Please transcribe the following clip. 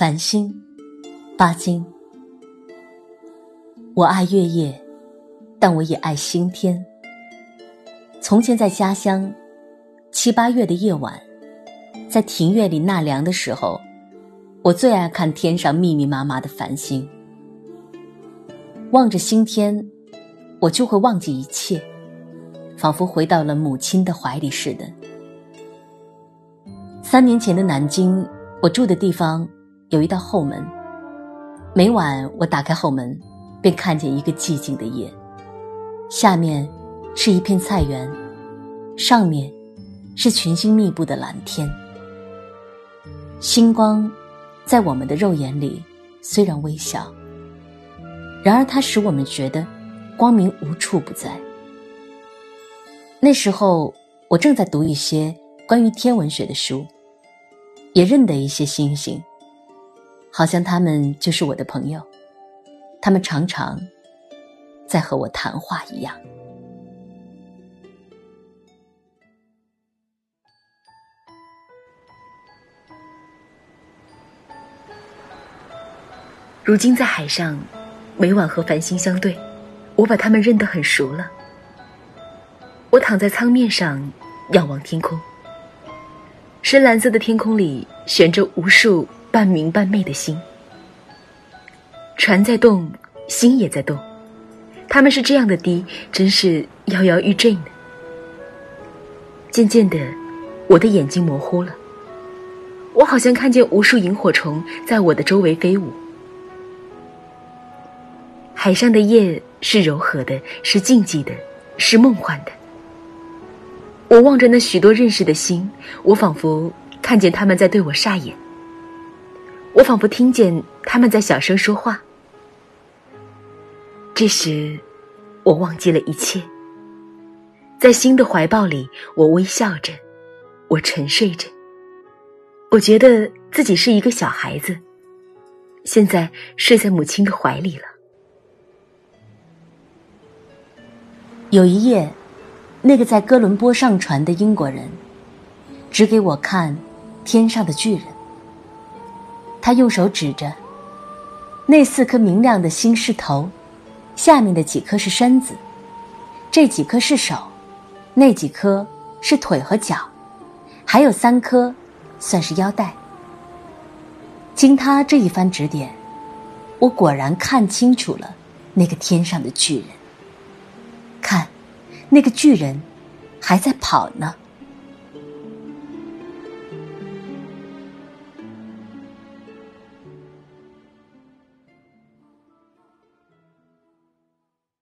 繁星，巴金。我爱月夜，但我也爱星天。从前在家乡，七八月的夜晚，在庭院里纳凉的时候，我最爱看天上密密麻麻的繁星。望着星天，我就会忘记一切，仿佛回到了母亲的怀里似的。三年前的南京，我住的地方有一道后门。每晚我打开后门，便看见一个寂静的夜，下面是一片菜园，上面是群星密布的蓝天。星光在我们的肉眼里虽然微小，然而它使我们觉得光明无处不在。那时候我正在读一些关于天文学的书。也认得一些星星，好像他们就是我的朋友，他们常常在和我谈话一样。如今在海上，每晚和繁星相对，我把他们认得很熟了。我躺在舱面上，仰望天空。深蓝色的天空里悬着无数半明半昧的星，船在动，心也在动，他们是这样的低，真是摇摇欲坠呢。渐渐的，我的眼睛模糊了，我好像看见无数萤火虫在我的周围飞舞。海上的夜是柔和的，是静寂的，是梦幻的。我望着那许多认识的星，我仿佛看见他们在对我煞眼。我仿佛听见他们在小声说话。这时，我忘记了一切，在星的怀抱里，我微笑着，我沉睡着。我觉得自己是一个小孩子，现在睡在母亲的怀里了。有一夜。那个在哥伦布上船的英国人，指给我看天上的巨人。他用手指着那四颗明亮的星是头，下面的几颗是身子，这几颗是手，那几颗是腿和脚，还有三颗算是腰带。经他这一番指点，我果然看清楚了那个天上的巨人。看。那个巨人还在跑呢。